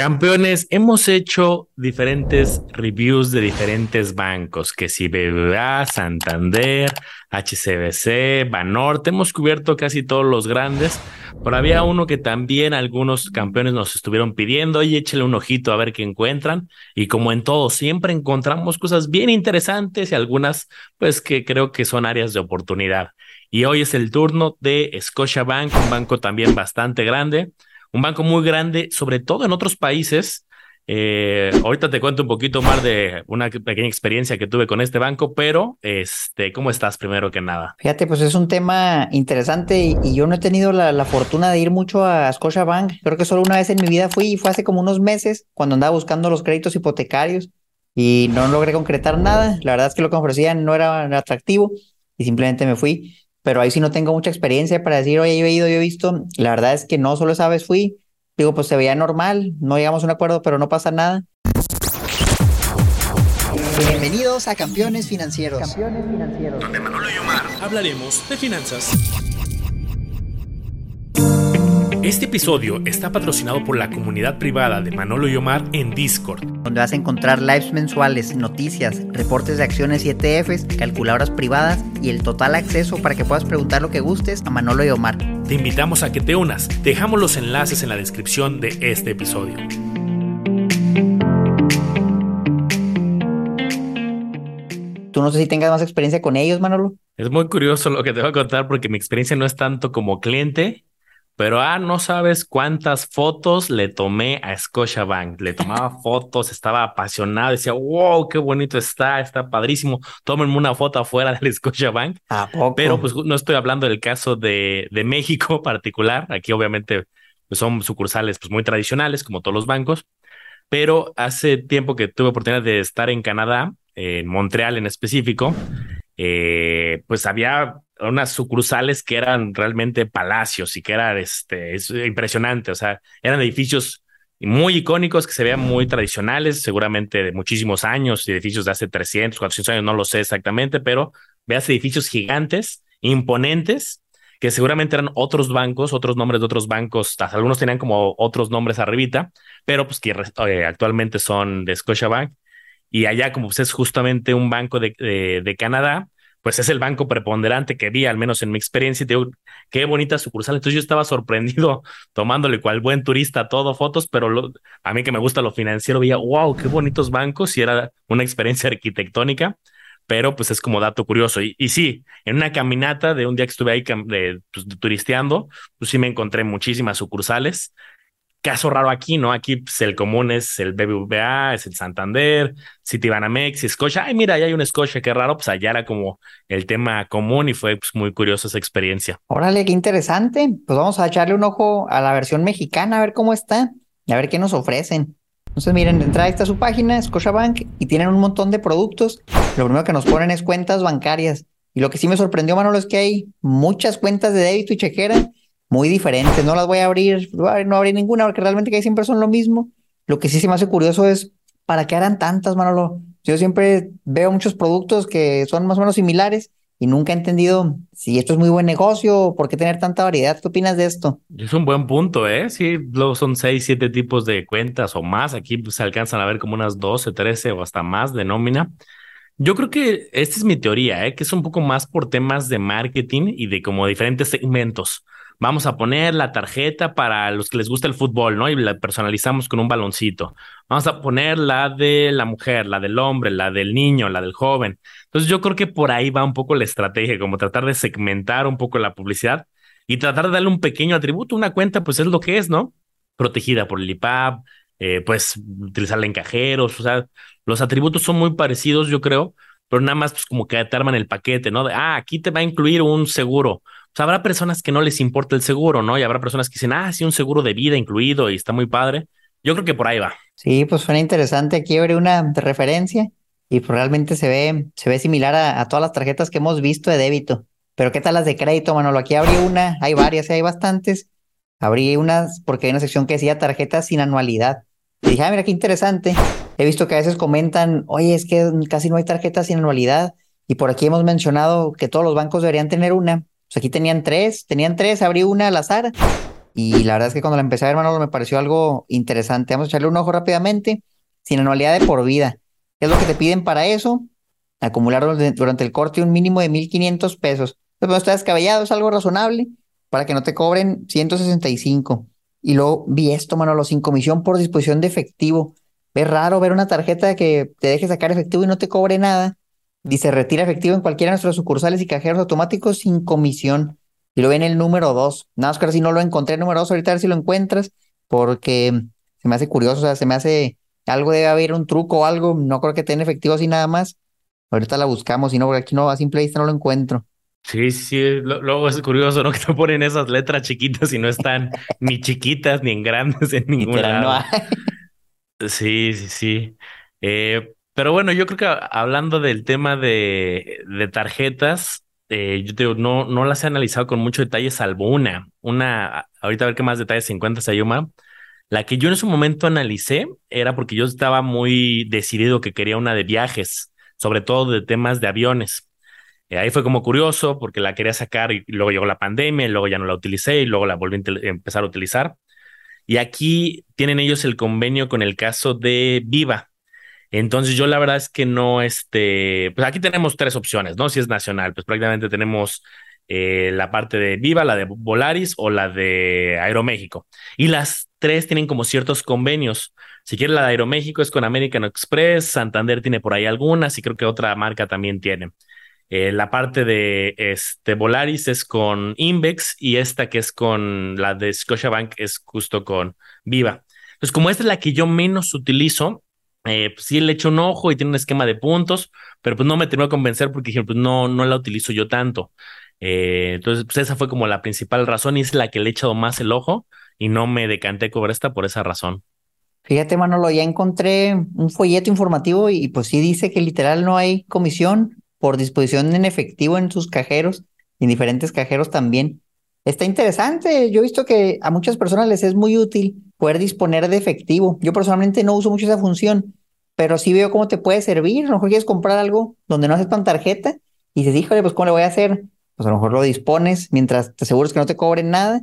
Campeones, hemos hecho diferentes reviews de diferentes bancos, que si BBVA, Santander, HCBC, Banorte, hemos cubierto casi todos los grandes, pero había uno que también algunos campeones nos estuvieron pidiendo, y échale un ojito a ver qué encuentran, y como en todo, siempre encontramos cosas bien interesantes y algunas, pues que creo que son áreas de oportunidad. Y hoy es el turno de Scotiabank, un banco también bastante grande un banco muy grande, sobre todo en otros países. Eh, ahorita te cuento un poquito más de una pequeña experiencia que tuve con este banco, pero este, ¿cómo estás primero que nada? Fíjate, pues es un tema interesante y, yo no he tenido la, fortuna de ir mucho a Scotiabank. Creo que solo una vez en mi vida fui y fue hace como unos meses cuando andaba buscando los créditos hipotecarios y no logré concretar nada. La verdad es que lo que ofrecían no era atractivo y simplemente me fui pero ahí sí no tengo mucha experiencia para decir, oye, yo he ido, yo he visto. La verdad es que no solo esa vez fui. Digo, pues se veía normal, no llegamos a un acuerdo, pero no pasa nada. Bienvenidos a Campeones Financieros. Campeones Financieros. Donde Manolo y Omar hablaremos de finanzas. Este episodio está patrocinado por la comunidad privada de Manolo y Omar en Discord, donde vas a encontrar lives mensuales, noticias, reportes de acciones y ETFs, calculadoras privadas y el total acceso para que puedas preguntar lo que gustes a Manolo y Omar. Te invitamos a que te unas. Dejamos los enlaces en la descripción de este episodio. Tú no sé si tengas más experiencia con ellos, Manolo. Es muy curioso lo que te voy a contar porque mi experiencia no es tanto como cliente, pero, ah, no sabes cuántas fotos le tomé a Scotiabank. Le tomaba fotos, estaba apasionado, decía, wow, qué bonito está, está padrísimo. Tómenme una foto afuera del Scotiabank. ¿A poco? Pero pues no estoy hablando del caso de, de México particular. Aquí obviamente pues, son sucursales pues, muy tradicionales, como todos los bancos. Pero hace tiempo que tuve oportunidad de estar en Canadá, en Montreal en específico, eh, pues había unas sucursales que eran realmente palacios y que eran este, es impresionante, o sea, eran edificios muy icónicos que se veían muy tradicionales, seguramente de muchísimos años, edificios de hace 300, 400 años, no lo sé exactamente, pero veas edificios gigantes, imponentes, que seguramente eran otros bancos, otros nombres de otros bancos, algunos tenían como otros nombres arribita, pero pues que eh, actualmente son de Scotiabank. Y allá, como pues es justamente un banco de, de, de Canadá, pues es el banco preponderante que vi, al menos en mi experiencia, y te digo, qué bonita sucursal. Entonces yo estaba sorprendido tomándole cual buen turista todo fotos, pero a mí que me gusta lo financiero, veía, wow, qué bonitos bancos, y era una experiencia arquitectónica, pero pues es como dato curioso. Y, y sí, en una caminata de un día que estuve ahí de, pues, turisteando, pues sí me encontré muchísimas sucursales, caso raro aquí, ¿no? Aquí pues, el común es el BBVA, es el Santander, Citibanamex Scotia. Ay, mira, ahí hay un Scotia, qué raro. Pues allá era como el tema común y fue pues, muy curiosa esa experiencia. Órale, qué interesante. Pues vamos a echarle un ojo a la versión mexicana, a ver cómo está y a ver qué nos ofrecen. Entonces, miren, de entrada está su página, Scotiabank, y tienen un montón de productos. Lo primero que nos ponen es cuentas bancarias. Y lo que sí me sorprendió, Manolo, es que hay muchas cuentas de débito y chequera muy diferentes. No las voy a abrir, no abrir ninguna porque realmente que siempre son lo mismo. Lo que sí se me hace curioso es para qué harán tantas, Manolo. Yo siempre veo muchos productos que son más o menos similares y nunca he entendido si esto es muy buen negocio o por qué tener tanta variedad. ¿Qué opinas de esto? Es un buen punto, ¿eh? Sí, luego son seis, siete tipos de cuentas o más. Aquí pues, se alcanzan a ver como unas 12, 13 o hasta más de nómina. Yo creo que esta es mi teoría, ¿eh? que es un poco más por temas de marketing y de como diferentes segmentos vamos a poner la tarjeta para los que les gusta el fútbol, ¿no? Y la personalizamos con un baloncito. Vamos a poner la de la mujer, la del hombre, la del niño, la del joven. Entonces yo creo que por ahí va un poco la estrategia, como tratar de segmentar un poco la publicidad y tratar de darle un pequeño atributo. Una cuenta, pues es lo que es, ¿no? Protegida por el IPAP, eh, pues utilizarla en cajeros, o sea, los atributos son muy parecidos, yo creo, pero nada más pues como que te arman el paquete, ¿no? De, ah, aquí te va a incluir un seguro sea, habrá personas que no les importa el seguro, ¿no? Y habrá personas que dicen, ah, sí, un seguro de vida incluido y está muy padre. Yo creo que por ahí va. Sí, pues suena interesante. Aquí abre una referencia y pues realmente se ve, se ve similar a, todas las tarjetas que hemos visto de débito. Pero ¿qué tal las de crédito, Manolo? Aquí abrí una, hay varias, hay bastantes. Abrí unas porque hay una sección que decía tarjetas sin anualidad. Y dije, ah, mira qué interesante. He visto que a veces comentan, oye, es que casi no hay tarjetas sin anualidad. Y por aquí hemos mencionado que todos los bancos deberían tener una. Pues aquí tenían tres, tenían tres, abrí una al azar Y la verdad es que cuando la empecé a ver, Manolo, me pareció algo interesante. Vamos a echarle un ojo rápidamente. Sin anualidad de por vida. ¿Qué es lo que te piden para eso? Acumular durante el corte un mínimo de 1.500 pesos. Entonces, está descabellado, es algo razonable para que no te cobren 165. Y luego vi esto, Manolo, sin comisión por disposición de efectivo. Es raro ver una tarjeta que te deje sacar efectivo y no te cobre nada. Dice, retira efectivo en cualquiera de nuestros sucursales y cajeros automáticos sin comisión. Y lo ven el número 2. Nada más que si no lo encontré el número 2, ahorita a ver si lo encuentras, porque se me hace curioso, o sea, se me hace algo debe haber un truco o algo. No creo que tenga efectivo así nada más. Ahorita la buscamos, y no, porque aquí no, a simple vista no lo encuentro. Sí, sí, luego es curioso, ¿no? Que te ponen esas letras chiquitas y no están ni chiquitas ni en grandes en ningún lado. Sí, sí, sí. Eh, pero bueno, yo creo que hablando del tema de, de tarjetas, eh, yo no, no las he analizado con mucho detalle, salvo una. Una, ahorita a ver qué más detalles se encuentra Sayuma. La que yo en su momento analicé era porque yo estaba muy decidido que quería una de viajes, sobre todo de temas de aviones. Eh, ahí fue como curioso porque la quería sacar y luego llegó la pandemia, y luego ya no la utilicé y luego la volví a empezar a utilizar. Y aquí tienen ellos el convenio con el caso de Viva. Entonces yo la verdad es que no, este, pues aquí tenemos tres opciones, ¿no? Si es nacional, pues prácticamente tenemos eh, la parte de Viva, la de Volaris o la de Aeroméxico. Y las tres tienen como ciertos convenios. Si quieres la de Aeroméxico es con American Express, Santander tiene por ahí algunas y creo que otra marca también tiene. Eh, la parte de este, Volaris es con Invex y esta que es con la de Scotiabank es justo con Viva. Entonces, como esta es la que yo menos utilizo, eh, pues sí le echo un ojo y tiene un esquema de puntos, pero pues no me terminó de convencer porque dije, pues no, no la utilizo yo tanto. Eh, entonces, pues esa fue como la principal razón y es la que le he echado más el ojo y no me decanté por esta por esa razón. Fíjate, Manolo, ya encontré un folleto informativo y pues sí dice que literal no hay comisión por disposición en efectivo en sus cajeros, en diferentes cajeros también. Está interesante. Yo he visto que a muchas personas les es muy útil poder disponer de efectivo. Yo personalmente no uso mucho esa función, pero sí veo cómo te puede servir. A lo mejor quieres comprar algo donde no aceptan tarjeta y dices, híjole, pues ¿cómo le voy a hacer? Pues a lo mejor lo dispones mientras te aseguras que no te cobren nada,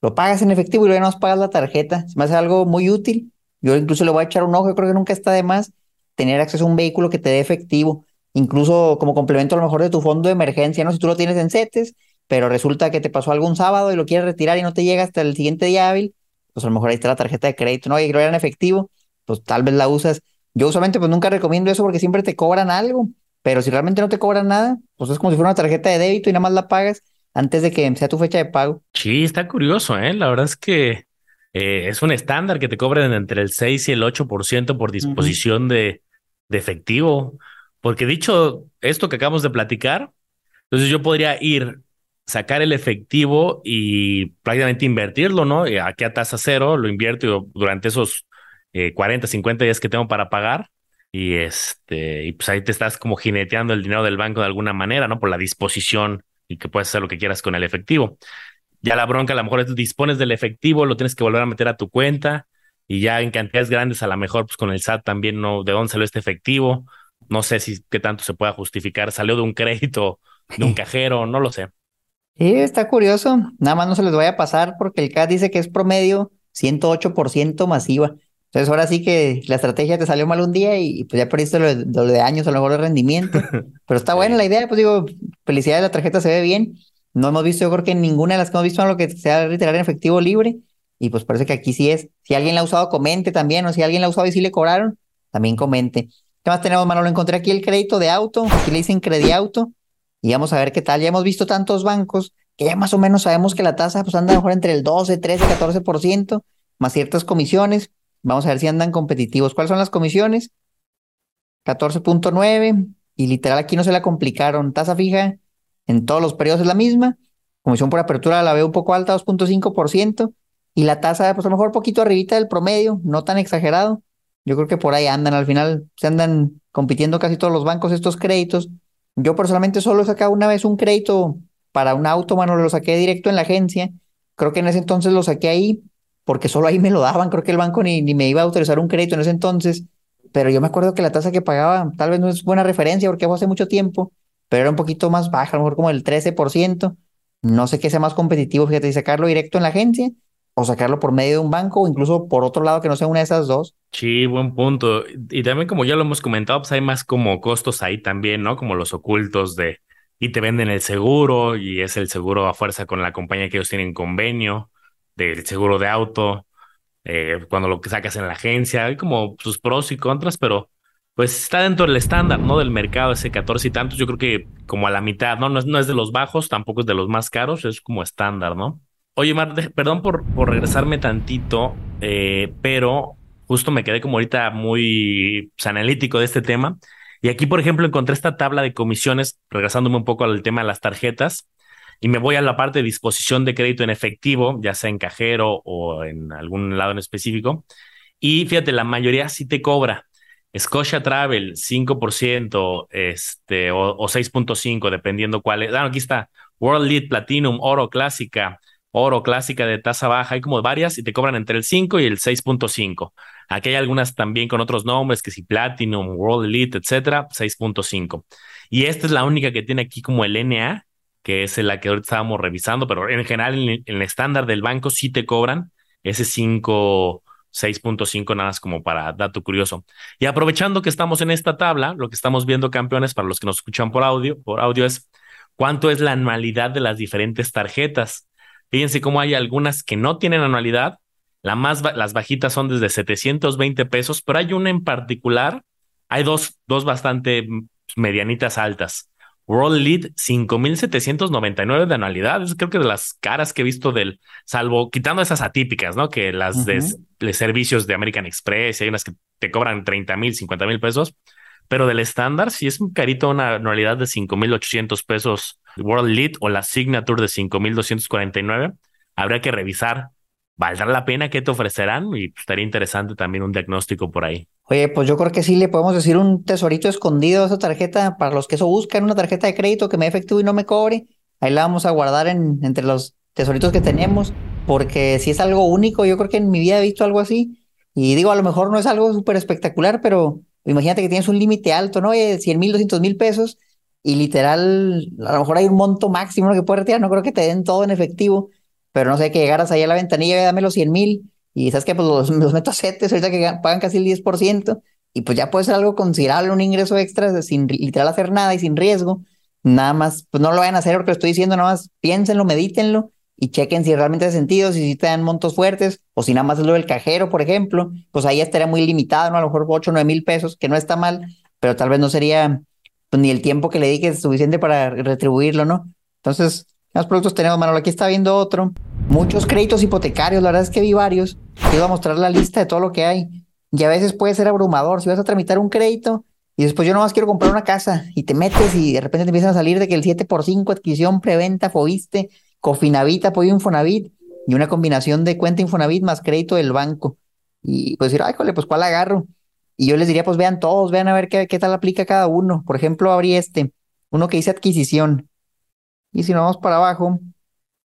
lo pagas en efectivo y luego no pagas la tarjeta. Se me hace algo muy útil. Yo incluso le voy a echar un ojo, yo creo que nunca está de más tener acceso a un vehículo que te dé efectivo incluso como complemento a lo mejor de tu fondo de emergencia, ¿no? Si tú lo tienes en CETES, pero resulta que te pasó algún sábado y lo quieres retirar y no te llega hasta el siguiente día hábil, pues a lo mejor ahí está la tarjeta de crédito, ¿no? Y lo en efectivo, pues tal vez la usas. Yo usualmente pues nunca recomiendo eso porque siempre te cobran algo, pero si realmente no te cobran nada, pues es como si fuera una tarjeta de débito y nada más la pagas antes de que sea tu fecha de pago. Sí, está curioso, ¿eh? La verdad es que eh, es un estándar que te cobren entre el 6 y el 8% por disposición de, de efectivo. Porque dicho esto que acabamos de platicar, entonces yo podría ir, sacar el efectivo y prácticamente invertirlo, ¿no? Y aquí a tasa cero, lo invierto durante esos 40, eh, 50 días que tengo para pagar. Y este, y pues ahí te estás como jineteando el dinero del banco de alguna manera, ¿no? Por la disposición y que puedes hacer lo que quieras con el efectivo. Ya la bronca, a lo mejor es dispones del efectivo, lo tienes que volver a meter a tu cuenta y ya en cantidades grandes, a lo mejor, pues con el SAT también no, de dónde salió este efectivo no sé si qué tanto se pueda justificar. Salió de un crédito, de un cajero, no lo sé. Sí, está curioso. Nada más no se les vaya a pasar porque el CAD dice que es promedio 108% masiva. Entonces ahora sí que la estrategia te salió mal un día y, pues ya perdiste lo de, lo de, años, a lo mejor de rendimiento. Pero está buena la idea, pues digo, felicidades, la tarjeta se ve bien. No hemos visto, yo creo que ninguna de las que hemos visto en lo que sea retirar en efectivo libre. Y pues parece que aquí sí es. Si alguien la ha usado, comente también. O si alguien la ha usado y sí le cobraron, también comente. ¿Qué más tenemos, Manolo? Encontré aquí el crédito de auto, aquí le dicen auto y vamos a ver qué tal. Ya hemos visto tantos bancos que ya más o menos sabemos que la tasa pues anda mejor entre el 12, 13, 14%, más ciertas comisiones. Vamos a ver si andan competitivos. ¿Cuáles son las comisiones? 14.9 y literal aquí no se la complicaron. Tasa fija en todos los periodos es la misma. Comisión por apertura la veo un poco alta, 2.5%. Y la tasa, pues a lo mejor poquito arribita del promedio, no tan exagerado. Yo creo que por ahí andan, al final se andan compitiendo casi todos los bancos estos créditos. Yo personalmente solo he sacado una vez un crédito para un auto, mano, lo saqué directo en la agencia. Creo que en ese entonces lo saqué ahí porque solo ahí me lo daban. Creo que el banco ni, ni me iba a autorizar un crédito en ese entonces. Pero yo me acuerdo que la tasa que pagaba tal vez no es buena referencia porque fue hace mucho tiempo, pero era un poquito más baja, a lo mejor como el 13%. No sé qué sea más competitivo, fíjate, y sacarlo directo en la agencia o sacarlo por medio de un banco o incluso por otro lado que no sea una de esas dos. Sí, buen punto. Y también como ya lo hemos comentado, pues hay más como costos ahí también, ¿no? Como los ocultos de, y te venden el seguro y es el seguro a fuerza con la compañía que ellos tienen convenio del seguro de auto, eh, cuando lo sacas en la agencia, hay como sus pros y contras, pero pues está dentro del estándar, ¿no? Del mercado, ese 14 y tantos, yo creo que como a la mitad, ¿no? No es, no es de los bajos, tampoco es de los más caros, es como estándar, ¿no? Oye, Mar, perdón por, por regresarme tantito, eh, pero justo me quedé como ahorita muy pues, analítico de este tema. Y aquí, por ejemplo, encontré esta tabla de comisiones, regresándome un poco al tema de las tarjetas, y me voy a la parte de disposición de crédito en efectivo, ya sea en cajero o en algún lado en específico. Y fíjate, la mayoría sí te cobra. Scotia Travel, 5%, este, o, o 6.5, dependiendo cuál es. Ah, aquí está. World Lead Platinum, Oro Clásica, Oro Clásica de tasa baja. Hay como varias y te cobran entre el 5 y el 6.5. Aquí hay algunas también con otros nombres, que si Platinum, World Elite, etcétera, 6.5. Y esta es la única que tiene aquí como el NA, que es la que ahorita estábamos revisando, pero en general en el estándar del banco sí te cobran ese 5 6.5 nada más como para dato curioso. Y aprovechando que estamos en esta tabla, lo que estamos viendo campeones para los que nos escuchan por audio, por audio es cuánto es la anualidad de las diferentes tarjetas. Fíjense cómo hay algunas que no tienen anualidad, la más las bajitas son desde 720 pesos, pero hay una en particular, hay dos, dos bastante medianitas altas. World Lead 5.799 de anualidad. Es creo que de las caras que he visto del, salvo quitando esas atípicas, ¿no? Que las de, servicios de American Express, hay unas que te cobran 30 mil, 50 mil pesos, pero del estándar sí es un carito una anualidad de 5.800 pesos World Lead o la Signature de 5.249. Habría que revisar. ¿Valdrá la pena que te ofrecerán? Y estaría interesante también un diagnóstico por ahí. Oye, pues yo creo que sí le podemos decir un tesorito escondido a esa tarjeta para los que eso buscan, una tarjeta de crédito que me efectúe y no me cobre. Ahí la vamos a guardar en, entre los tesoritos que tenemos, porque si es algo único, yo creo que en mi vida he visto algo así. Y digo, a lo mejor no es algo súper espectacular, pero imagínate que tienes un límite alto, ¿no? Oye, 100 mil, 200 mil pesos y literal, a lo mejor hay un monto máximo que puedes retirar, no creo que te den todo en efectivo, pero no sé, que llegaras ahí a la ventanilla y dame los 100 mil y sabes que pues los, los meto a CETES ahorita que pagan casi el 10%, y pues ya puede ser algo considerable, un ingreso extra sin literal hacer nada y sin riesgo. Nada más, pues no lo vayan a hacer porque lo estoy diciendo, nada más piénsenlo, medítenlo y chequen si realmente hace sentido, si, si te dan montos fuertes o si nada más es lo del cajero, por ejemplo, pues ahí estaría muy limitado, ¿no? A lo mejor 8 o 9 mil pesos, que no está mal, pero tal vez no sería pues, ni el tiempo que le dediques suficiente para retribuirlo, ¿no? Entonces, más productos tenemos, Manolo? Aquí está viendo otro. Muchos créditos hipotecarios, la verdad es que vi varios. Te iba a mostrar la lista de todo lo que hay. Y a veces puede ser abrumador. Si vas a tramitar un crédito y después yo nomás quiero comprar una casa y te metes y de repente te empiezan a salir de que el 7 por 5 adquisición, preventa, Fobiste, Cofinavit, apoyo Infonavit y una combinación de cuenta Infonavit más crédito del banco. Y pues decir, ay, jole, pues ¿cuál agarro? Y yo les diría, pues vean todos, vean a ver qué, qué tal aplica cada uno. Por ejemplo, abrí este, uno que dice adquisición. Y si nos vamos para abajo,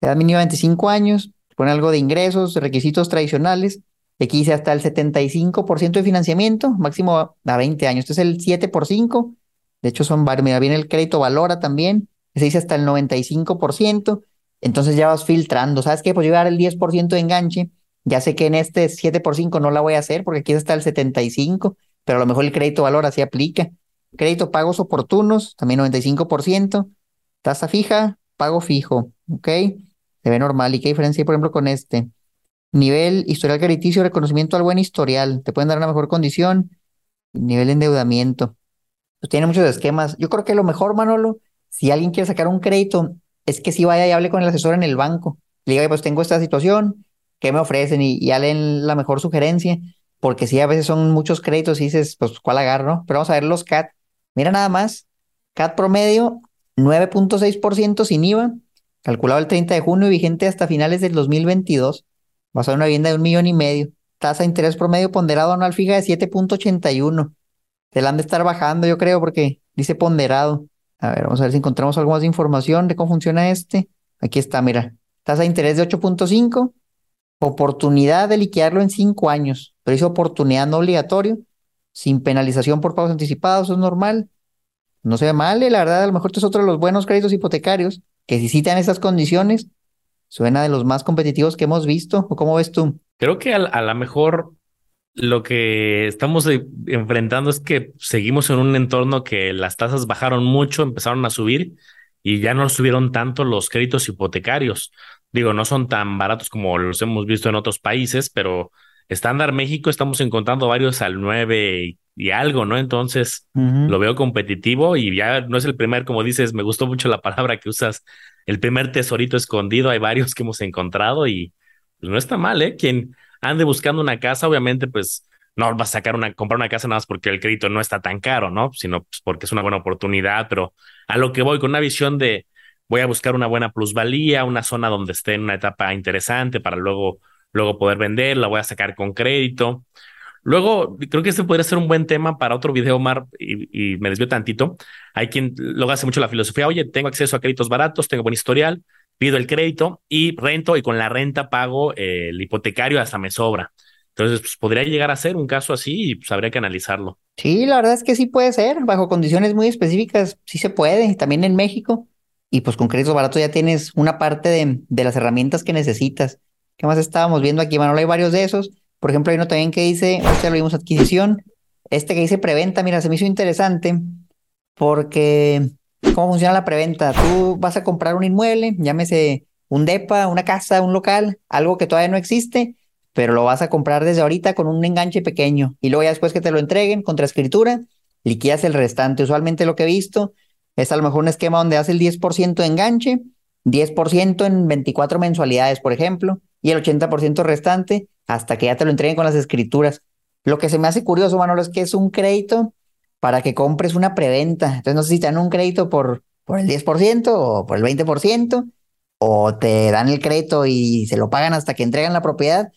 edad mínima 25 años, pone algo de ingresos, requisitos tradicionales. Aquí dice hasta el 75% de financiamiento, máximo a 20 años. Este es el 7 por 5. De hecho, son. Mira, viene el crédito valora también. Se dice hasta el 95%. Entonces ya vas filtrando. ¿Sabes qué? Pues llevar el 10% de enganche. Ya sé que en este 7 por 5 no la voy a hacer porque aquí está el 75, pero a lo mejor el crédito valora sí aplica. Crédito pagos oportunos, también 95%. Tasa fija, pago fijo, ¿ok? Se ve normal. ¿Y qué diferencia hay, por ejemplo, con este? Nivel historial crediticio, reconocimiento al buen historial. Te pueden dar una mejor condición. Nivel de endeudamiento. Pues tiene muchos esquemas. Yo creo que lo mejor, Manolo, si alguien quiere sacar un crédito, es que si vaya y hable con el asesor en el banco. Le diga, pues tengo esta situación, ¿qué me ofrecen? Y, ya leen la mejor sugerencia. Porque si a veces son muchos créditos y dices, pues, ¿cuál agarro? Pero vamos a ver los CAT. Mira nada más. CAT promedio 9.6% sin IVA, calculado el 30 de junio y vigente hasta finales del 2022, basado en una vivienda de un millón y medio. Tasa de interés promedio ponderado anual fija de 7.81. Se la han de estar bajando, yo creo, porque dice ponderado. A ver, vamos a ver si encontramos algo más de información de cómo funciona este. Aquí está, mira. Tasa de interés de 8.5. Oportunidad de liquidarlo en 5 años. Pero dice oportunidad no obligatorio. Sin penalización por pagos anticipados, es normal no se ve mal, la verdad, a lo mejor este es otro de los buenos créditos hipotecarios, que si citan estas condiciones, suena de los más competitivos que hemos visto. ¿O cómo ves tú? Creo que a, a lo mejor lo que estamos eh, enfrentando es que seguimos en un entorno que las tasas bajaron mucho, empezaron a subir y ya no subieron tanto los créditos hipotecarios. Digo, no son tan baratos como los hemos visto en otros países, pero estándar México estamos encontrando varios al 9 y, algo, ¿no? Entonces lo veo competitivo y ya no es el primer, como dices, me gustó mucho la palabra que usas, el primer tesorito escondido, hay varios que hemos encontrado y pues, no está mal, ¿eh? Quien ande buscando una casa, obviamente, pues no vas a sacar una, comprar una casa nada más porque el crédito no está tan caro, ¿no? Sino pues, porque es una buena oportunidad, pero a lo que voy con una visión de voy a buscar una buena plusvalía, una zona donde esté en una etapa interesante para luego, luego poder vender, la voy a sacar con crédito. Luego, creo que este podría ser un buen tema para otro video, Mar, y, me desvío tantito. Hay quien luego hace mucho la filosofía, oye, tengo acceso a créditos baratos, tengo buen historial, pido el crédito y rento y con la renta pago eh, el hipotecario hasta me sobra. Entonces, pues, podría llegar a ser un caso así y pues habría que analizarlo. Sí, la verdad es que sí puede ser, bajo condiciones muy específicas, sí se puede, también en México. Y pues con créditos baratos ya tienes una parte de, de las herramientas que necesitas. ¿Qué más estábamos viendo aquí, Manuel? Hay varios de esos. Por ejemplo, hay uno también que dice, ya lo vimos, adquisición. Este que dice preventa, mira, se me hizo interesante porque ¿Cómo funciona la preventa? Tú vas a comprar un inmueble, llámese un DEPA, una casa, un local, algo que todavía no existe, pero lo vas a comprar desde ahorita con un enganche pequeño y luego ya después que te lo entreguen contra escritura, liquidas el restante. Usualmente lo que he visto es a lo mejor un esquema donde hace el 10% de enganche, 10% en 24 mensualidades, por ejemplo, y el 80% restante hasta que ya te lo entreguen con las escrituras. Lo que se me hace curioso, Manolo, es que es un crédito para que compres una preventa. Entonces no sé si te dan un crédito por, por el 10% o por el 20%, o te dan el crédito y se lo pagan hasta que entregan la propiedad.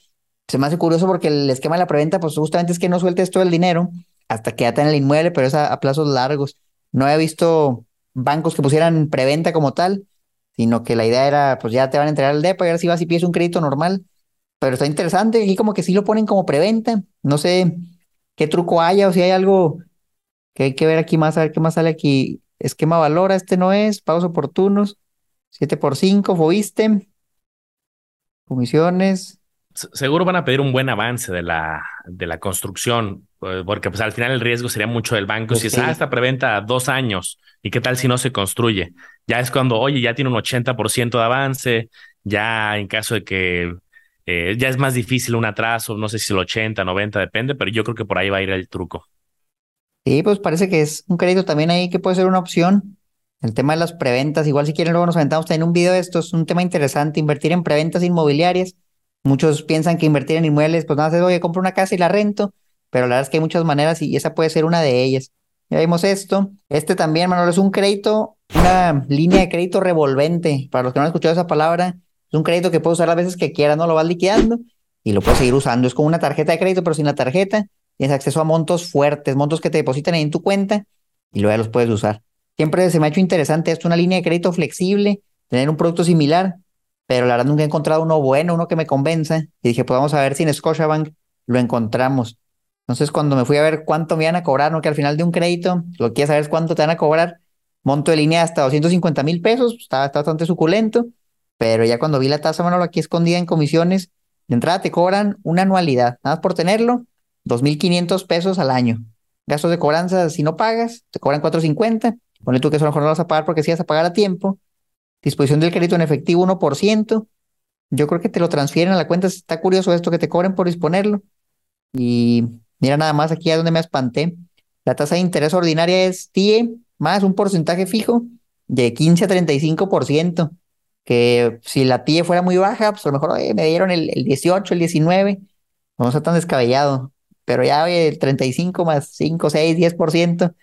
Se me hace curioso porque el esquema de la preventa, pues justamente es que no sueltes todo el dinero hasta que ya en el inmueble, pero es a, plazos largos. No he visto bancos que pusieran preventa como tal, sino que la idea era, pues ya te van a entregar el DEPA y ahora si vas y pides un crédito normal. Pero está interesante, aquí como que sí lo ponen como preventa. No sé qué truco haya o si hay algo que hay que ver aquí más, a ver qué más sale aquí. Esquema valora, este no es, pagos oportunos, 7 por 5, fuiste, comisiones. Seguro van a pedir un buen avance de la, de la construcción, eh, porque pues al final el riesgo sería mucho del banco. Pues si es, ah, esta preventa dos años, ¿y qué tal si no se construye? Ya es cuando, oye, ya tiene un 80% de avance, ya en caso de que eh, ya es más difícil un atraso, no sé si el 80, 90, depende, pero yo creo que por ahí va a ir el truco. Sí, pues parece que es un crédito también ahí que puede ser una opción. El tema de las preventas, igual si quieren luego nos aventamos también un video de esto, es un tema interesante, invertir en preventas inmobiliarias. Muchos piensan que invertir en inmuebles, pues nada, oye, compro una casa y la rento, pero la verdad es que hay muchas maneras y esa puede ser una de ellas. Ya vimos esto. Este también, Manuel, es un crédito, una línea de crédito revolvente. Para los que no han escuchado esa palabra, es un crédito que puedes usar las veces que quieras, no lo vas liquidando y lo puedes seguir usando. Es como una tarjeta de crédito, pero sin la tarjeta Tienes acceso a montos fuertes, montos que te depositan ahí en tu cuenta y luego ya los puedes usar. Siempre se me ha hecho interesante esto, una línea de crédito flexible, tener un producto similar, pero la verdad nunca he encontrado uno bueno, uno que me convenza. Y dije, pues vamos a ver si en Scotiabank lo encontramos. Entonces, cuando me fui a ver cuánto me iban a cobrar, no que al final de un crédito, lo que quieres saber es cuánto te van a cobrar, monto de línea hasta 250 mil pesos, pues, está, bastante suculento, pero ya cuando vi la tasa, bueno, aquí escondida en comisiones, de entrada te cobran una anualidad, nada más por tenerlo, 2.500 pesos al año. Gastos de cobranza, si no pagas, te cobran 4.50. Ponle tú que eso a lo mejor no vas a pagar porque si vas a pagar a tiempo. Disposición del crédito en efectivo 1%. Yo creo que te lo transfieren a la cuenta. Está curioso esto que te cobren por disponerlo. Y mira nada más aquí a donde me espanté. La tasa de interés ordinaria es TIE más un porcentaje fijo de 15 a 35%. Que si la TIE fuera muy baja, pues a lo mejor me dieron el, el 18, el 19. No está tan descabellado pero ya el 35 más 5, 6, 10%,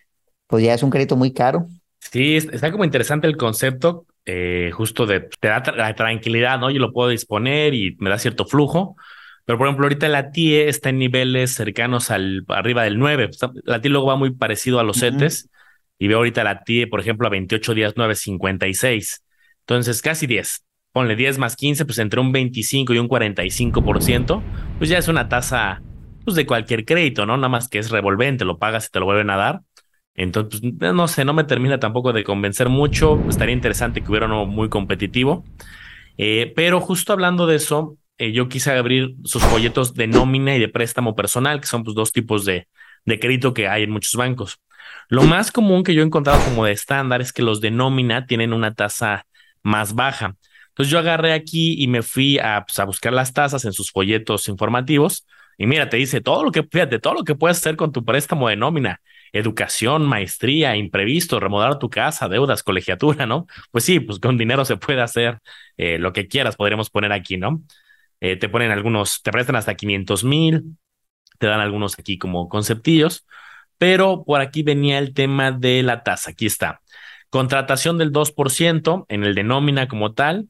pues ya es un crédito muy caro. Sí, está como interesante el concepto, eh, justo de, te da la tranquilidad, ¿no? Yo lo puedo disponer y me da cierto flujo, pero por ejemplo, ahorita la TIE está en niveles cercanos al arriba del 9. La TIE luego va muy parecido a los CETES y veo ahorita la TIE, por ejemplo, a 28 días 9.56. Entonces, casi 10. Ponle 10 más 15, pues entre un 25 y un 45%, pues ya es una tasa pues de cualquier crédito, ¿no? Nada más que es revolvente, lo pagas y te lo vuelven a dar. Entonces, pues, no sé, no me termina tampoco de convencer mucho. Estaría interesante que hubiera uno muy competitivo. Eh, pero justo hablando de eso, eh, yo quise abrir sus folletos de nómina y de préstamo personal, que son pues, dos tipos de, de crédito que hay en muchos bancos. Lo más común que yo he encontrado como de estándar es que los de nómina tienen una tasa más baja. Entonces yo agarré aquí y me fui a, pues, a buscar las tasas en sus folletos informativos. Y mira, te dice todo lo que, fíjate, todo lo que puedes hacer con tu préstamo de nómina, educación, maestría, imprevisto, remodelar tu casa, deudas, colegiatura, ¿no? Pues sí, pues con dinero se puede hacer eh, lo que quieras, podríamos poner aquí, ¿no? Eh, te ponen algunos, te prestan hasta 500 mil, te dan algunos aquí como conceptillos, pero por aquí venía el tema de la tasa. Aquí está. Contratación del 2% en el de nómina como tal.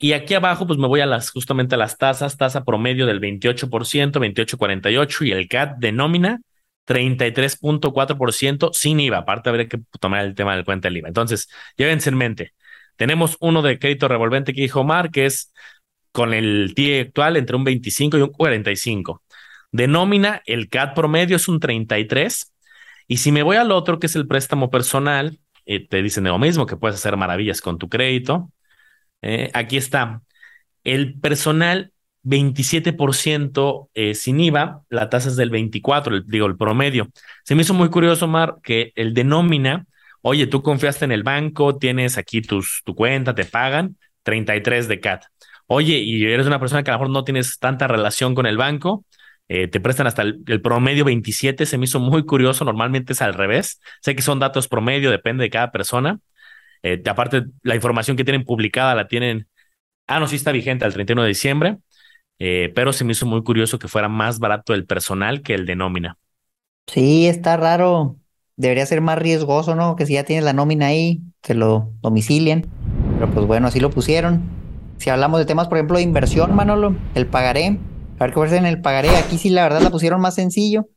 Y aquí abajo, pues me voy a las, justamente a las tasas, tasa promedio del 28%, 28.48 y el CAT de nómina 33.4% sin IVA. Aparte, habría que tomar el tema del cuenta del IVA. Entonces, llévense en mente. Tenemos uno de crédito revolvente que dijo Omar, que es con el TIE actual entre un 25 y un 45. De nómina, el CAT promedio es un 33. Y si me voy al otro, que es el préstamo personal, eh, te dicen lo mismo, que puedes hacer maravillas con tu crédito. Eh, aquí está. El personal, 27% eh, sin IVA, la tasa es del 24, digo, el promedio. Se me hizo muy curioso, Mar, que el de nómina, oye, tú confiaste en el banco, tienes aquí tus, tu cuenta, te pagan, 33 de CAT. Oye, y eres una persona que a lo mejor no tienes tanta relación con el banco, eh, te prestan hasta el, promedio 27, se me hizo muy curioso, normalmente es al revés. Sé que son datos promedio, depende de cada persona. Eh, aparte, la información que tienen publicada la tienen, ah, no, sí está vigente al 31 de diciembre, eh, pero se me hizo muy curioso que fuera más barato el personal que el de nómina. Sí, está raro. Debería ser más riesgoso, ¿no? Que si ya tienes la nómina ahí, que lo domicilien. Pero pues bueno, así lo pusieron. Si hablamos de temas, por ejemplo, de inversión, Manolo, el pagaré, a ver qué ofrecen en el pagaré. Aquí sí, la verdad, la pusieron más sencillo.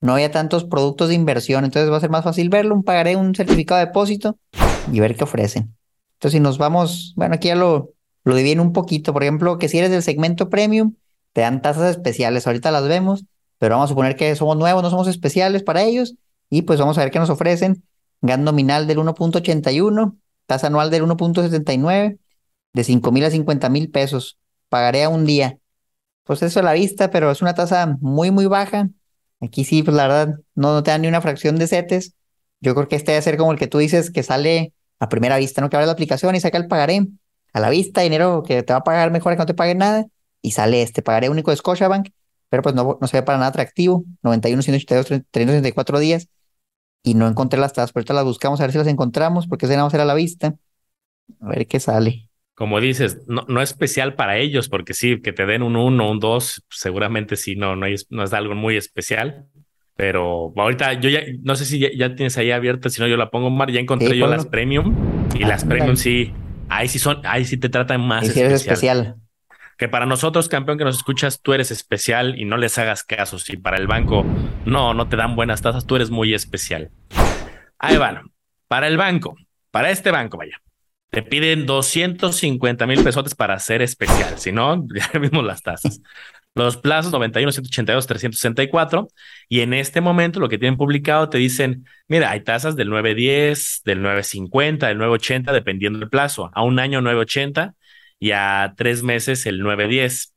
No había tantos productos de inversión, entonces va a ser más fácil verlo. Un pagaré, un certificado de depósito y ver qué ofrecen. Entonces, si nos vamos, bueno, aquí ya lo, lo dividen un poquito. Por ejemplo, que si eres del segmento premium, te dan tasas especiales. Ahorita las vemos, pero vamos a suponer que somos nuevos, no somos especiales para ellos. Y pues vamos a ver qué nos ofrecen. GAN nominal del 1.81, tasa anual del 1.79 de 5 mil a 50 mil pesos. Pagaré a un día. Pues eso a la vista, pero es una tasa muy, muy baja. Aquí sí, pues la verdad, no, te dan ni una fracción de setes. Yo creo que este debe ser como el que tú dices que sale a primera vista, ¿no? Que abre la aplicación y saca el pagaré a la vista, dinero que te va a pagar mejor que no te pague nada. Y sale este pagaré único de Scotiabank, pero pues no, no se ve para nada atractivo. 91, 182, 364 días. Y no encontré las tasas, pero ahorita las buscamos a ver si las encontramos, porque ese nada más era a la vista. A ver qué sale como dices, no, no, es especial para ellos, porque sí, que te den un 1, un 2, seguramente sí, no, no, no es algo muy especial. Pero ahorita yo ya, no sé si ya, tienes ahí abierta, si no yo la pongo Mar, ya encontré yo las premium y las premium sí, ahí sí son, ahí sí te tratan más especial. especial. Que para nosotros, campeón que nos escuchas, tú eres especial y no les hagas caso. Si para el banco no, no te dan buenas tasas, tú eres muy especial. Ahí van. Para el banco, para este banco, vaya te piden 250 mil pesos para ser especial, si no, ya vimos las tasas. Los plazos 91, 182, 364. Y en este momento lo que tienen publicado te dicen, mira, hay tasas del 910, del 950, del 980, dependiendo del plazo. A un año 980 y a tres meses el 910.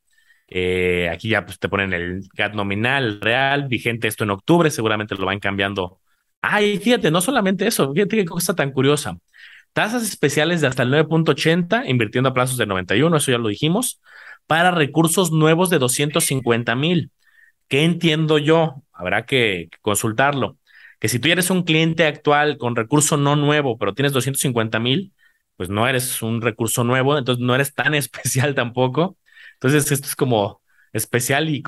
Eh, aquí ya pues, te ponen el GAT nominal, real, vigente esto en octubre, seguramente lo van cambiando. Ay, fíjate, no solamente eso, fíjate qué cosa tan curiosa. Tasas especiales de hasta el 9.80, invirtiendo a plazos de 91, eso ya lo dijimos, para recursos nuevos de 250 mil. ¿Qué entiendo yo? Habrá que consultarlo. Que si tú eres un cliente actual con recurso no nuevo, pero tienes 250 mil, pues no eres un recurso nuevo, entonces no eres tan especial tampoco. Entonces esto es como especial y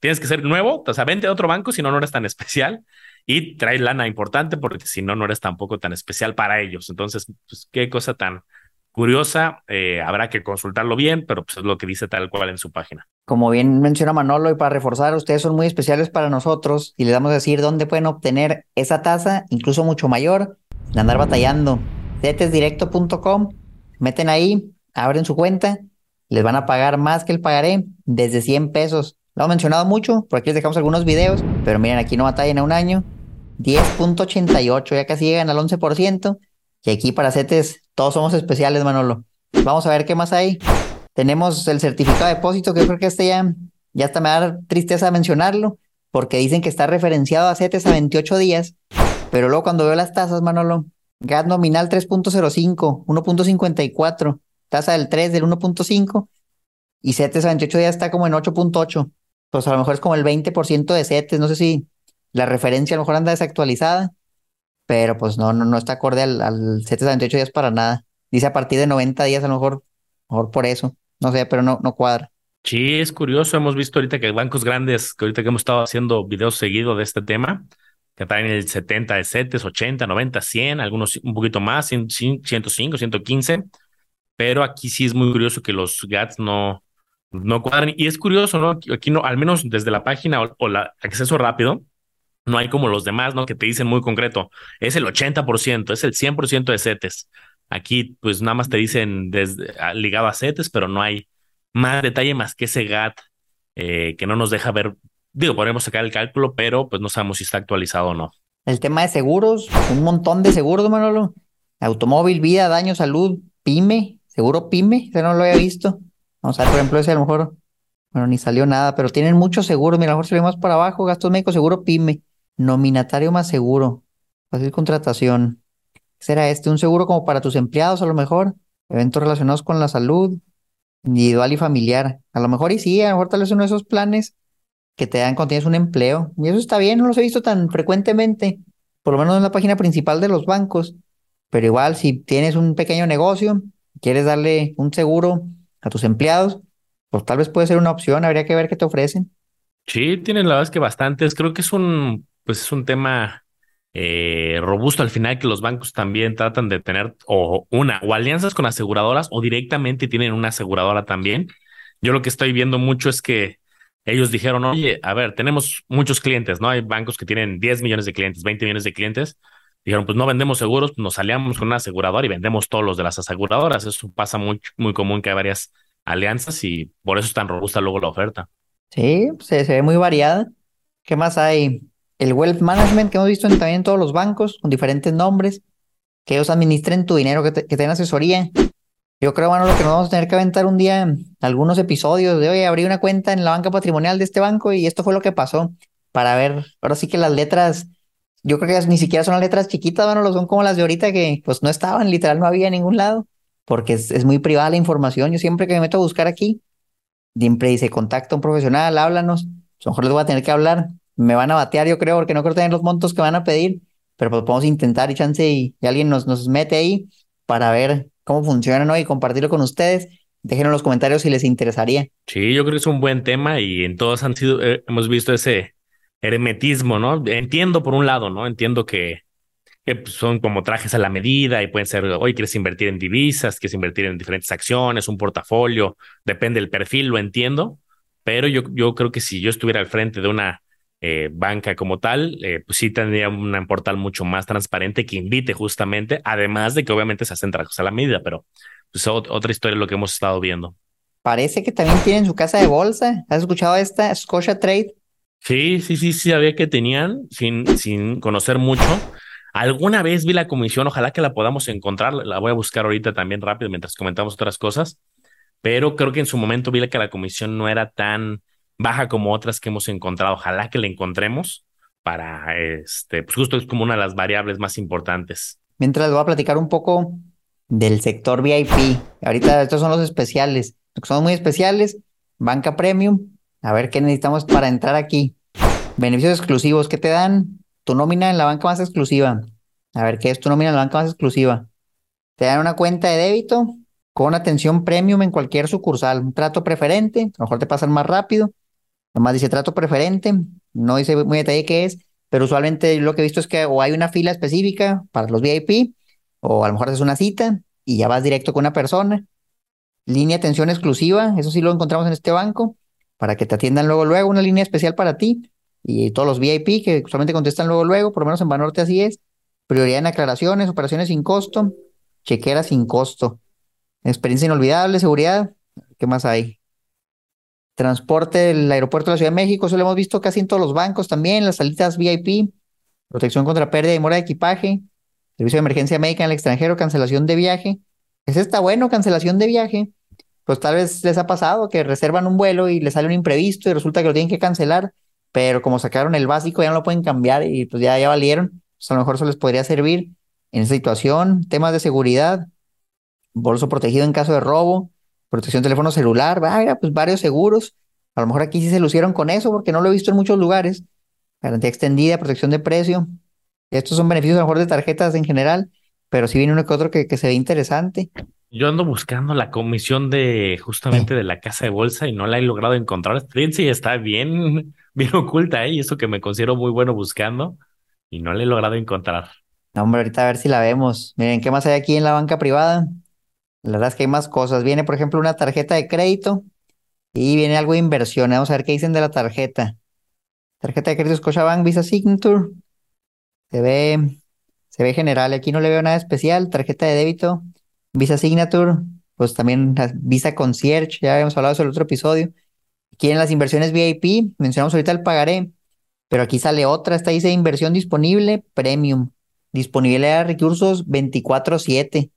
tienes que ser nuevo, o sea, vente a otro banco si no, no eres tan especial y trae lana importante porque si no, no eres tampoco tan especial para ellos. Entonces, pues qué cosa tan curiosa, eh, habrá que consultarlo bien, pero pues es lo que dice tal cual en su página. Como bien menciona Manolo, y para reforzar, ustedes son muy especiales para nosotros y les damos a decir dónde pueden obtener esa tasa, incluso mucho mayor, de andar batallando. Cetesdirecto.com, meten ahí, abren su cuenta, les van a pagar más que el pagaré, desde 100 pesos. Lo hemos mencionado mucho, por aquí les dejamos algunos videos, pero miren, aquí no batallan a un año. 10.88, ya casi llegan al 11%. Y aquí para CETES todos somos especiales, Manolo. Vamos a ver qué más hay. Tenemos el certificado de depósito, que yo creo que este ya, ya hasta me da tristeza mencionarlo, porque dicen que está referenciado a CETES a 28 días, pero luego cuando veo las tasas, Manolo, GAT nominal 3.05, 1.54, tasa del 3 del 1.5 y CETES a 28 días está como en 8.8. Pues a lo mejor es como el 20% de CETES, no sé si la referencia a lo mejor anda desactualizada, pero pues no, no, no está acorde al, al CETES a 28 días para nada. Dice a partir de 90 días, a lo mejor, mejor por eso. No sé, pero no, no cuadra. Sí, es curioso. Hemos visto ahorita que bancos grandes, que ahorita que hemos estado haciendo videos seguidos de este tema, que traen el 70 de CETES, 80, 90, 100, algunos un poquito más, 105, 115. Pero aquí sí es muy curioso que los GATS no, no cuadran. Y es curioso, ¿no? Aquí no, al menos desde la página o, o la acceso rápido, no hay como los demás, ¿no? Que te dicen muy concreto, es el 80%, es el 100% de CETES. Aquí, pues nada más te dicen desde, ligado a CETES, pero no hay más detalle más que ese GAT eh, que no nos deja ver. Digo, podemos sacar el cálculo, pero pues no sabemos si está actualizado o no. El tema de seguros, un montón de seguros, Manolo. Automóvil, vida, daño, salud, pyme, seguro pyme, ese no lo había visto. Vamos a ver, por ejemplo, ese a lo mejor, bueno, ni salió nada, pero tienen muchos seguros. Mira, a lo mejor se ve más para abajo, gastos médicos, seguro pyme, nominatario más seguro, fácil contratación. ¿Será este un seguro como para tus empleados a lo mejor? Eventos relacionados con la salud, individual y familiar. A lo mejor y sí, a lo mejor tal vez uno de esos planes que te dan cuando tienes un empleo. Y eso está bien, no los he visto tan frecuentemente, por lo menos en la página principal de los bancos. Pero igual, si tienes un pequeño negocio, quieres darle un seguro a tus empleados, pues tal vez puede ser una opción, habría que ver qué te ofrecen. Sí, tienen la verdad es que bastantes. Creo que es un, pues es un tema eh, robusto al final que los bancos también tratan de tener o una o alianzas con aseguradoras o directamente tienen una aseguradora también. Yo lo que estoy viendo mucho es que ellos dijeron, oye, a ver, tenemos muchos clientes, ¿no? Hay bancos que tienen 10 millones de clientes, 20 millones de clientes. Dijeron, pues no vendemos seguros, nos aliamos con una aseguradora y vendemos todos los de las aseguradoras. Eso pasa muy, muy común que hay varias alianzas y por eso es tan robusta luego la oferta. Sí, se, se ve muy variada. ¿Qué más hay? El wealth management que hemos visto en, también en todos los bancos, con diferentes nombres, que ellos administren tu dinero, que, te, que den asesoría. Yo creo, bueno, lo que nos vamos a tener que aventar un día, algunos episodios de hoy, abrí una cuenta en la banca patrimonial de este banco y esto fue lo que pasó, para ver, ahora sí que las letras, yo creo que ni siquiera son las letras chiquitas, bueno, son como las de ahorita que pues no estaban, literal no había en ningún lado, porque es, es muy privada la información. Yo siempre que me meto a buscar aquí, siempre dice, contacta a un profesional, háblanos, a lo mejor les voy a tener que hablar me van a batear, yo creo, porque no creo tener los montos que van a pedir, pero pues podemos intentar y chance y, alguien nos, nos mete ahí para ver cómo funciona ¿no? y compartirlo con ustedes. Déjenos en los comentarios si les interesaría. Sí, yo creo que es un buen tema y en todos han sido, eh, hemos visto ese hermetismo, ¿no? Entiendo por un lado, ¿no? Entiendo que, que pues, son como trajes a la medida y pueden ser, hoy quieres invertir en divisas, quieres invertir en diferentes acciones, un portafolio, depende del perfil, lo entiendo, pero yo, yo creo que si yo estuviera al frente de una eh, banca como tal, eh, pues sí tendría un portal mucho más transparente que invite justamente, además de que obviamente se hacen trabajos a la medida, pero pues otra historia es lo que hemos estado viendo. Parece que también tienen su casa de bolsa. ¿Has escuchado esta Scotia Trade? Sí, sí, sí, sí, sabía que tenían, sin, sin conocer mucho. Alguna vez vi la comisión, ojalá que la podamos encontrar, la voy a buscar ahorita también rápido mientras comentamos otras cosas, pero creo que en su momento vi que la comisión no era tan baja como otras que hemos encontrado. Ojalá que la encontremos para, este, pues justo es como una de las variables más importantes. Mientras voy a platicar un poco del sector VIP. Ahorita estos son los especiales, son muy especiales. Banca Premium. A ver qué necesitamos para entrar aquí. Beneficios exclusivos que te dan tu nómina en la banca más exclusiva. A ver qué es tu nómina en la banca más exclusiva. Te dan una cuenta de débito con atención premium en cualquier sucursal, un trato preferente, a lo mejor te pasan más rápido Nomás dice trato preferente, no dice muy detalle qué es, pero usualmente lo que he visto es que o hay una fila específica para los VIP, o a lo mejor haces una cita y ya vas directo con una persona. Línea de atención exclusiva, eso sí lo encontramos en este banco, para que te atiendan luego, luego, una línea especial para ti. Y todos los VIP que usualmente contestan luego, luego, por lo menos en Banorte así es. Prioridad en aclaraciones, operaciones sin costo, chequera sin costo. Experiencia inolvidable, seguridad. ¿Qué más hay? Transporte del aeropuerto de la Ciudad de México, eso lo hemos visto casi en todos los bancos también, las salidas VIP, protección contra pérdida y mora de equipaje, servicio de emergencia médica en el extranjero, cancelación de viaje, Ese está bueno, cancelación de viaje. Pues tal vez les ha pasado que reservan un vuelo y les sale un imprevisto y resulta que lo tienen que cancelar, pero como sacaron el básico ya no lo pueden cambiar y pues ya, ya valieron. Pues a lo mejor eso les podría servir en esa situación. Temas de seguridad, bolso protegido en caso de robo, protección de teléfono celular, vaya, pues varios seguros. A lo mejor aquí sí se lucieron con eso porque no lo he visto en muchos lugares. Garantía extendida, protección de precio. Estos son beneficios a lo mejor de tarjetas en general, pero sí viene uno que otro que, que se ve interesante. Yo ando buscando la comisión de justamente de la casa de bolsa y no la he logrado encontrar. Fíjense, está bien, bien oculta ¿eh? eso que me considero muy bueno buscando y no la he logrado encontrar. No, hombre, ahorita a ver si la vemos. Miren, ¿qué más hay aquí en la banca privada? La verdad es que hay más cosas. Viene, por ejemplo, una tarjeta de crédito y viene algo de inversión. Vamos a ver qué dicen de la tarjeta. Tarjeta de crédito Scotiabank Visa Signature. Se ve, se ve general. Aquí no le veo nada especial. Tarjeta de débito Visa Signature. Pues también Visa Concierge. Ya habíamos hablado sobre el otro episodio. Aquí en las inversiones VIP. Mencionamos ahorita el pagaré. Pero aquí sale otra. Esta dice inversión disponible premium. Disponibilidad de recursos 24-7.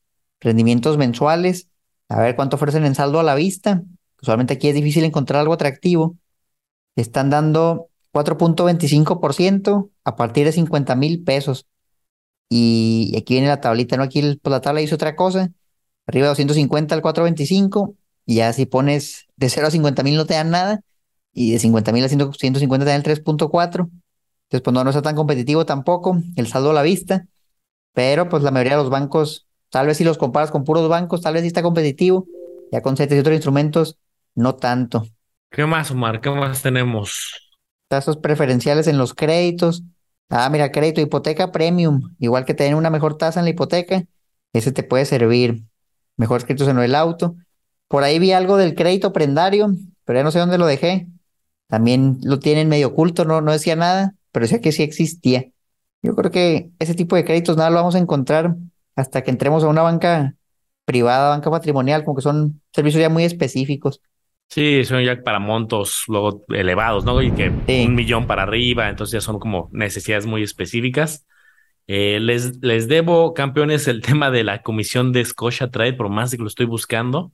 Rendimientos mensuales. A ver cuánto ofrecen en saldo a la vista. Usualmente aquí es difícil encontrar algo atractivo. Están dando 4.25% a partir de 50 mil pesos. Y aquí viene la tablita, ¿no? Aquí pues, la tabla dice otra cosa. Arriba de 250 al 425. Y ya si pones de 0 a 50 mil no te dan nada. Y de 50 mil a 150 te dan el 3.4. Entonces, pues no, no está tan competitivo tampoco. El saldo a la vista. Pero pues la mayoría de los bancos, tal vez si los comparas con puros bancos, tal vez sí está competitivo. Ya con CETES y otros instrumentos, no tanto. ¿Qué más, Omar? ¿Qué más tenemos? tasas preferenciales en los créditos. Ah, mira, crédito, hipoteca premium, igual que tener una mejor tasa en la hipoteca, ese te puede servir. Mejores créditos en el auto. Por ahí vi algo del crédito prendario, pero ya no sé dónde lo dejé. También lo tienen medio oculto, no, no decía nada, pero decía que sí existía. Yo creo que ese tipo de créditos nada lo vamos a encontrar hasta que entremos a una banca privada, banca patrimonial, como que son servicios ya muy específicos. Sí, son ya para montos luego elevados, ¿no? Y que un millón para arriba, entonces ya son como necesidades muy específicas. Eh, les, les debo, campeones, el tema de la comisión de Scotia Trade, por más de que lo estoy buscando.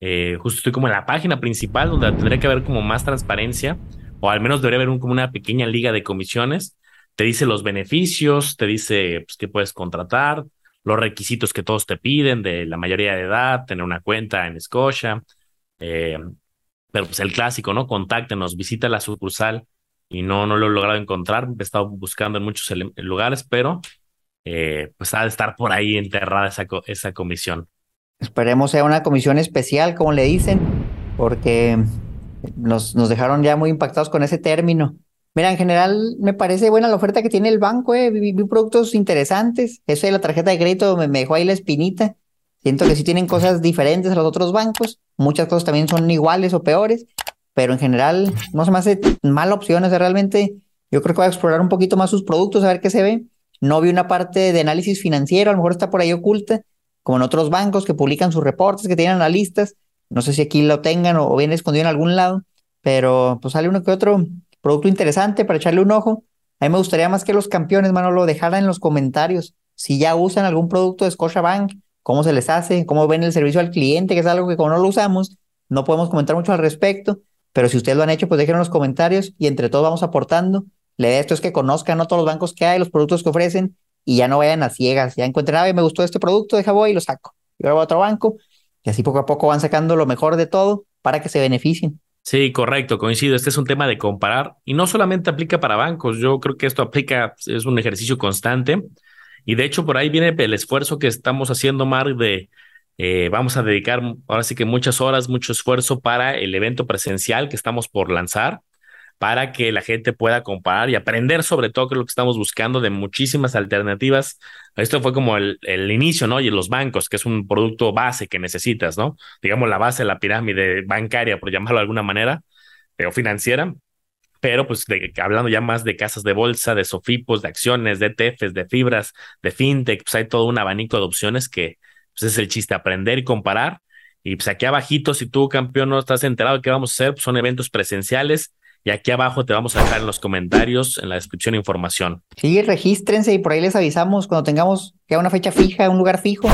Eh, justo estoy como en la página principal, donde tendría que haber como más transparencia, o al menos debería haber como una pequeña liga de comisiones. Te dice los beneficios, te dice pues, qué puedes contratar, los requisitos que todos te piden de la mayoría de edad, tener una cuenta en Scotia, eh, pero pues el clásico, ¿no? Contáctenos, visita la sucursal y no, no lo he logrado encontrar. He estado buscando en muchos lugares, pero eh, pues ha de estar por ahí enterrada esa, esa comisión. Esperemos sea una comisión especial, como le dicen, porque nos, nos dejaron ya muy impactados con ese término. Mira, en general me parece buena la oferta que tiene el banco, eh. vi, productos interesantes. Eso de la tarjeta de crédito me, dejó ahí la espinita. Siento que sí tienen cosas diferentes a los otros bancos. Muchas cosas también son iguales o peores, pero en general no se me hace mala opción. O sea, realmente yo creo que voy a explorar un poquito más sus productos, a ver qué se ve. No vi una parte de análisis financiero, a lo mejor está por ahí oculta, como en otros bancos que publican sus reportes, que tienen analistas. No sé si aquí lo tengan o, viene escondido en algún lado, pero pues sale uno que otro producto interesante para echarle un ojo. A mí me gustaría más que los campeones, mano, lo dejaran en los comentarios. Si ya usan algún producto de Scotiabank cómo se les hace, cómo ven el servicio al cliente, que es algo que como no lo usamos, no podemos comentar mucho al respecto, pero si ustedes lo han hecho, pues déjenlo en los comentarios y entre todos vamos aportando. La idea de esto es que conozcan ¿no? todos los bancos que hay, los productos que ofrecen y ya no vayan a ciegas. Ya encuentren, ah, me gustó este producto, deja voy y lo saco. Y ahora voy a otro banco y así poco a poco van sacando lo mejor de todo para que se beneficien. Sí, correcto, coincido. Este es un tema de comparar y no solamente aplica para bancos. Yo creo que esto aplica, es un ejercicio constante. Y de hecho, por ahí viene el esfuerzo que estamos haciendo, Mar, de eh, vamos a dedicar ahora sí que muchas horas, mucho esfuerzo para el evento presencial que estamos por lanzar, para que la gente pueda comparar y aprender sobre todo que lo que estamos buscando de muchísimas alternativas. Esto fue como el, el inicio, ¿no? Y los bancos, que es un producto base que necesitas, ¿no? Digamos la base la pirámide bancaria, por llamarlo de alguna manera, o financiera pero pues de, hablando ya más de casas de bolsa, de sofipos, de acciones, de ETFs, de fibras, de fintech, pues hay todo un abanico de opciones que pues es el chiste, aprender y comparar. Y pues aquí abajito, si tú campeón no estás enterado de qué vamos a hacer, pues son eventos presenciales y aquí abajo te vamos a dejar en los comentarios, en la descripción, información. Sí, regístrense y por ahí les avisamos cuando tengamos ya una fecha fija, un lugar fijo,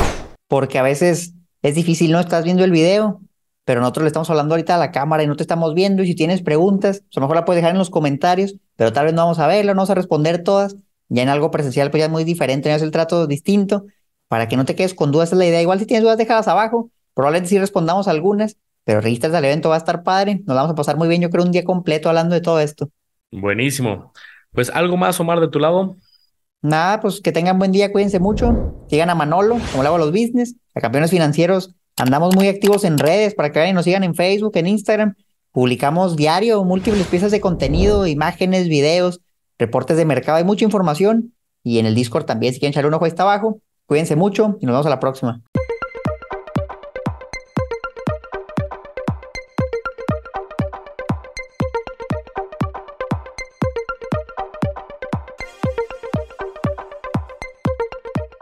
porque a veces es difícil, no estás viendo el video, pero nosotros le estamos hablando ahorita a la cámara y no te estamos viendo. Y si tienes preguntas, pues a lo mejor la puedes dejar en los comentarios, pero tal vez no vamos a verla, no vamos a responder todas. Ya en algo presencial, pues ya es muy diferente, ya es el trato distinto. Para que no te quedes con dudas, es la idea. Igual si tienes dudas, déjalas abajo. Probablemente sí respondamos algunas, pero registras al evento, va a estar padre. Nos vamos a pasar muy bien, yo creo, un día completo hablando de todo esto. Buenísimo. Pues algo más, Omar, de tu lado. Nada, pues que tengan buen día, cuídense mucho. Sigan a Manolo, como le hago a los business, a campeones financieros. Andamos muy activos en redes para que vayan y nos sigan en Facebook, en Instagram. Publicamos diario múltiples piezas de contenido, imágenes, videos, reportes de mercado. Hay mucha información. Y en el Discord también, si quieren echarle un ojo ahí está abajo. Cuídense mucho y nos vemos a la próxima.